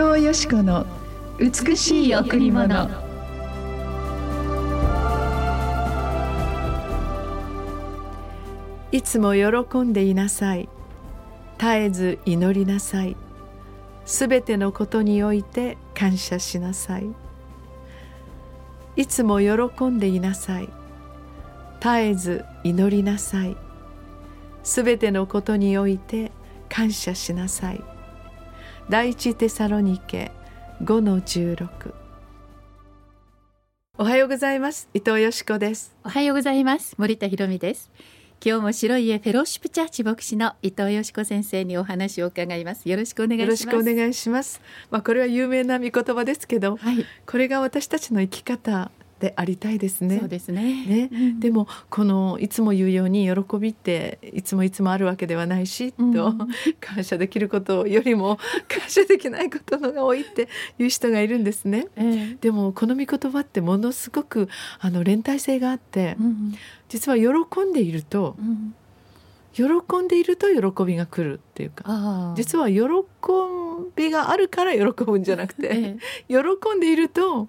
藤よし子の美しい贈り物。いつも喜んでいなさい。絶えず祈りなさい。すべてのことにおいて感謝しなさい。いつも喜んでいなさい。絶えず祈りなさい。すべてのことにおいて感謝しなさい。第一テサロニケ5の16おはようございます。伊藤よしこです。おはようございます。森田博美です。今日も白い家フェローシップチャーチ牧師の伊藤よしこ先生にお話を伺います。よろしくお願いします。よろしくお願いします。まあこれは有名な御言葉ですけど、はい、これが私たちの生き方でありたいですね。そうですね。ね、うん、でもこのいつも言うように喜びっていつもいつもあるわけではないし、うん、と 感謝できることよりも 感謝できないことのが多いっていう人がいるんですね。えー、でもこの御言葉ってものすごくあの連帯性があって、うん、実は喜んでいると、喜んでいると喜びが来るっていうか実は喜びがあるから喜ぶんじゃなくて、えー、喜んでいると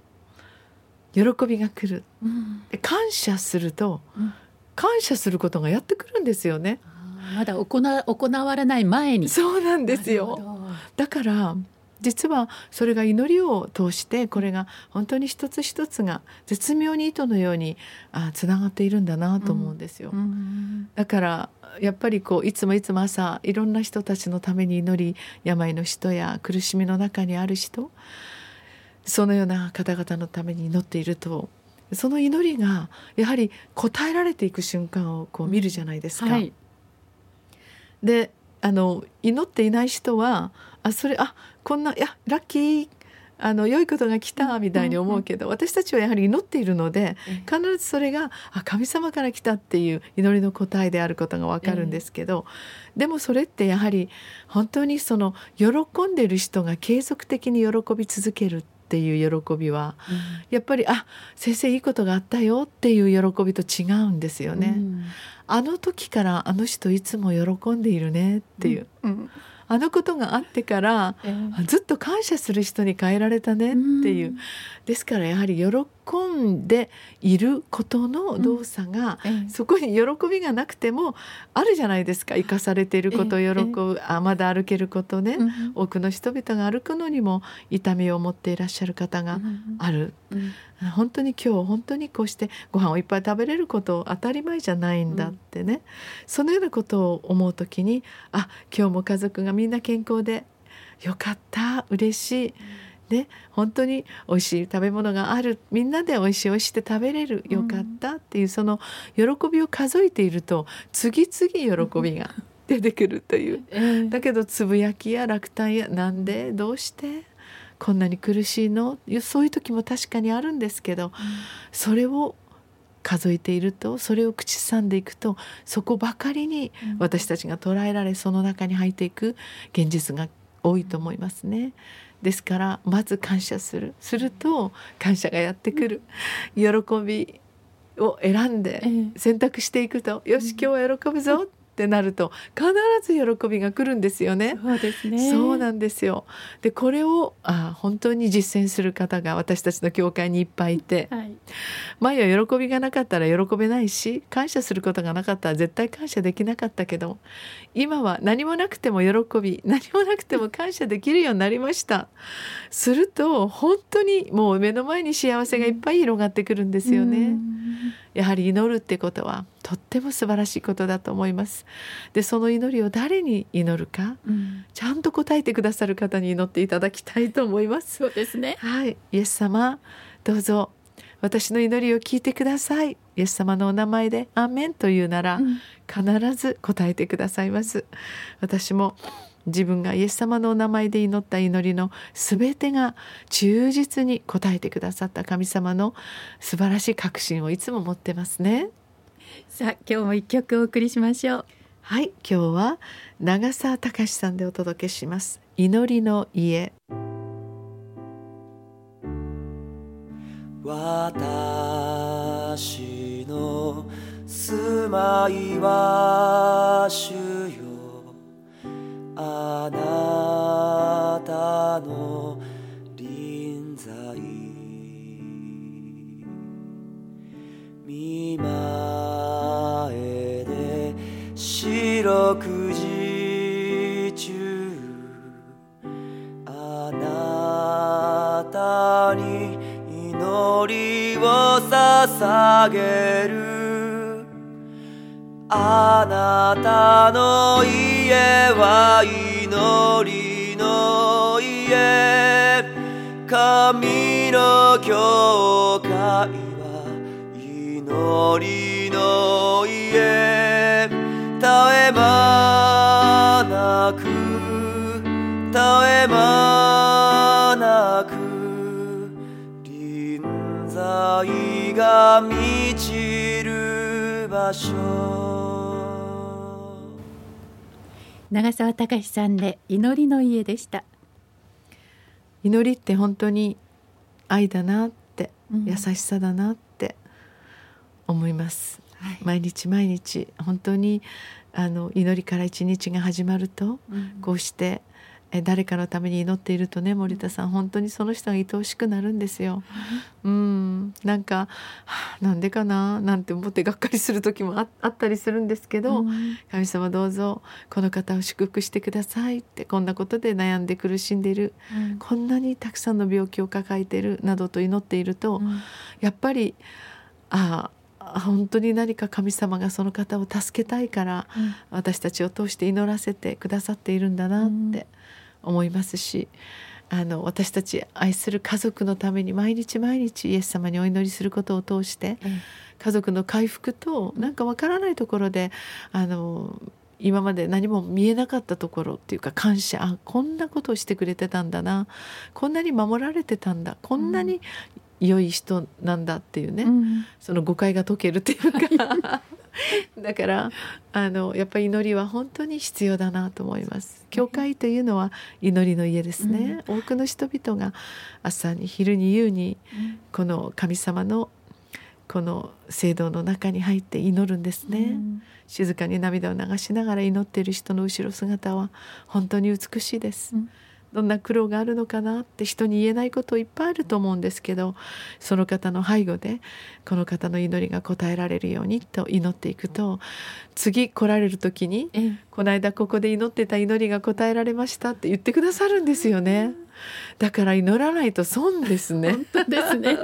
喜びが来る、うん、感謝すると、うん、感謝することがやってくるんですよね。まだ行行われない前に。そうなんですよ。だから実はそれが祈りを通してこれが本当に一つ一つが絶妙に糸のようにあつながっているんだなと思うんですよ、うん、だからやっぱりこういつもいつも朝いろんな人たちのために祈り病の人や苦しみの中にある人そのような方々のために祈っているとその祈りがやはり応えられていく瞬間をこう見るじゃないですか。はい、であの祈っていない人はあそれあこんないやラッキーあの良いことが来たみたいに思うけど、私たちはやはり祈っているので必ずそれがあ神様から来たっていう祈りの答えであることが分かるんですけど、でもそれってやはり本当にその喜んでいる人が継続的に喜び続けるっていう喜びは、うん、やっぱりあ先生いいことがあったよっていう喜びと違うんですよね。うん、あの時からあの人いつも喜んでいるねっていう。うんあのことがあってから、えー、ずっと感謝する人に変えられたねっていう、ですからやはり喜んでいることの動作が、うん。えー、そこに喜びがなくてもあるじゃないですか。生かされていることを喜ぶ、え。ー、あまだ歩けることね、うん、多くの人々が歩くのにも痛みを持っていらっしゃる方がある、うん、本当に今日本当にこうしてご飯をいっぱい食べれること当たり前じゃないんだってね、そのようなことを思う時にあ今日も家族がみんな健康でよかった嬉しい。ね、本当に美味しい食べ物がある。みんなで美味しい美味しいって食べれる。よかったっていう、その喜びを数えていると次々喜びが出てくるという、えー、だけどつぶやきや落胆やなんで？どうして？こんなに苦しいの？そういう時も確かにあるんですけど、うん、それを数えているとそれを口ずさんでいくとそこばかりに私たちが捉えられその中に入っていく現実が多いと思いますね。ですからまず感謝する。すると感謝がやってくる。喜びを選んで選択していくと、よし今日は喜ぶぞってなると必ず喜びが来るんですよね。そうですね。そうなんですよ。でこれをあ本当に実践する方が私たちの教会にいっぱいいて、はい、前は喜びがなかったら喜べないし感謝することがなかったら絶対感謝できなかったけど今は何もなくても喜び何もなくても感謝できるようになりました。すると本当にもう目の前に幸せがいっぱい広がってくるんですよね。やはり祈るってことはとっても素晴らしいことだと思います。でその祈りを誰に祈るか、うん、ちゃんと答えてくださる方に祈っていただきたいと思います。そうですね。はい。イエス様どうぞ。私の祈りを聞いてください。イエス様のお名前でアーメンというなら、うん、必ず答えてくださいます。私も自分がイエス様のお名前で祈った祈りの全てが忠実に応えてくださった神様の素晴らしい確信をいつも持ってますね。さあ今日も一曲お送りしましょう。はい今日は長澤隆さんでお届けします。祈りの家。私の住まいは主よあなたの臨在。見前で四六時中。あなたに祈りを捧げる。たの家は祈りの家。神の教会は祈りの家。絶え間なく絶え間なく臨在が満ちる場所。長澤隆さんで祈りの家でした、祈りって本当に愛だなって、うん。優しさだなって思います。はい。毎日毎日本当にあの祈りから一日が始まるとうん。こうしてえ誰かのために祈っているとね森田さん本当にその人が愛おしくなるんですよ。うん。なんか、はあ、なんでかななんて思ってがっかりする時もああったりするんですけど、うん。神様どうぞこの方を祝福してくださいってこんなことで悩んで苦しんでいるうん。こんなにたくさんの病気を抱えているなどと祈っていると、うん。やっぱりああ本当に何か神様がその方を助けたいから私たちを通して祈らせてくださっているんだなって思いますし、あの私たち愛する家族のために毎日毎日イエス様にお祈りすることを通してえ家族の回復となんかわからないところであの今まで何も見えなかったところっていうか感謝あこんなことをしてくれてたんだなこんなに守られてたんだこんなに良い人なんだっていうね、うん。その誤解が解けるっていうか だからあのやっぱり祈りは本当に必要だなと思います。教会というのは祈りの家ですね。多くの人々が朝に昼に夕にこの神様のこの聖堂の中に入って祈るんですね。うん静かに涙を流しながら祈っている人の後ろ姿は本当に美しいです。うんどんな苦労があるのかなって人に言えないこといっぱいあると思うんですけどその方の背後でこの方の祈りが応えられるようにと祈っていくと次来られる時にええ「この間ここで祈ってた祈りが応えられました」って言ってくださるんですよね。だから祈らないと損ですね。本当ですね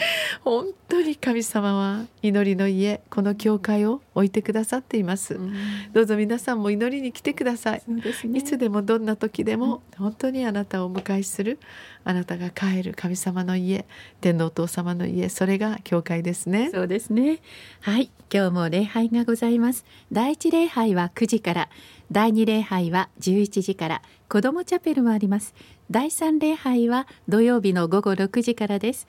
本当に神様は祈りの家この教会を置いてくださっています。うんどうぞ皆さんも祈りに来てください。ねいつでもどんな時でも本当にあなたをお迎えするあなたが帰る神様の家天皇お父様の家それが教会ですね。そうですね。はい、今日も礼拝がございます。第一礼拝は9時から、第二礼拝は11時から、子どもチャペルもあります。第三礼拝は土曜日の午後6時からです。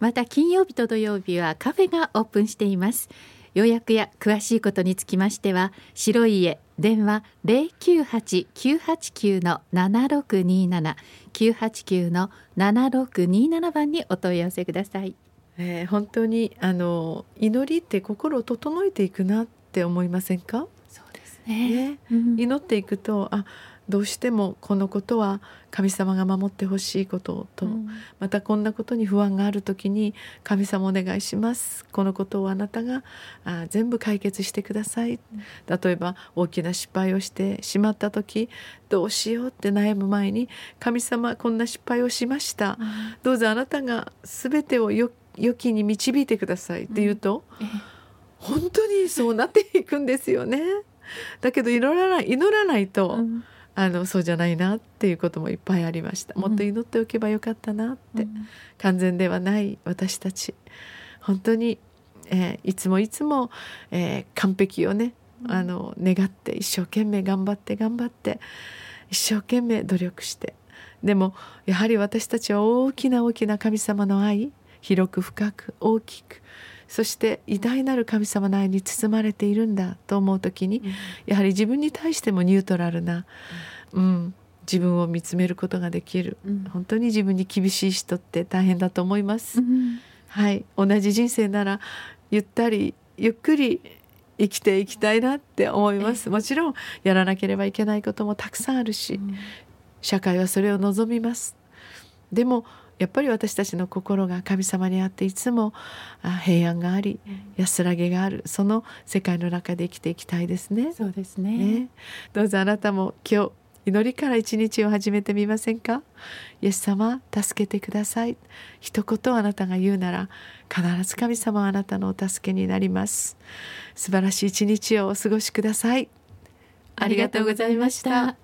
また金曜日と土曜日はカフェがオープンしています。予約や詳しいことにつきましては、白い家電話098-989の7627 989の7627番にお問い合わせください。えー本当にあの祈りって心を整えていくなって思いませんか、そうですね、うん。祈っていくとあどうしてもこのことは神様が守ってほしいことと、うん。またこんなことに不安がある時に神様お願いします。このことをあなたがあ全部解決してください、例えば大きな失敗をしてしまった時どうしようって悩む前に神様こんな失敗をしました、どうぞあなたが全てをよ良きに導いてくださいって言うと、ええ。本当にそうなっていくんですよね。だけど祈らない祈らないと、うんあのそうじゃないなっていうこともいっぱいありました。もっと祈っておけばよかったなって、完全ではない私たち。本当に、えーいつもいつも、えー完璧をねあの願って一生懸命頑張って頑張って一生懸命努力して。でもやはり私たちは大きな大きな神様の愛。広く深く大きくそして偉大なる神様の愛に包まれているんだと思う時にやはり自分に対してもニュートラルな、うん、自分を見つめることができる。うん。本当に自分に厳しい人って大変だと思います。うん。はい、同じ人生ならゆったりゆっくり生きていきたいなって思います。もちろんやらなければいけないこともたくさんあるし、社会はそれを望みます。でもやっぱり私たちの心が神様にあっていつもあ平安があり安らぎがあるその世界の中で生きていきたいですね。そうですね。ね、どうぞあなたも今日祈りから一日を始めてみませんか？イエス様助けてください。一言あなたが言うなら必ず神様はあなたのお助けになります。素晴らしい一日をお過ごしください。ありがとうございました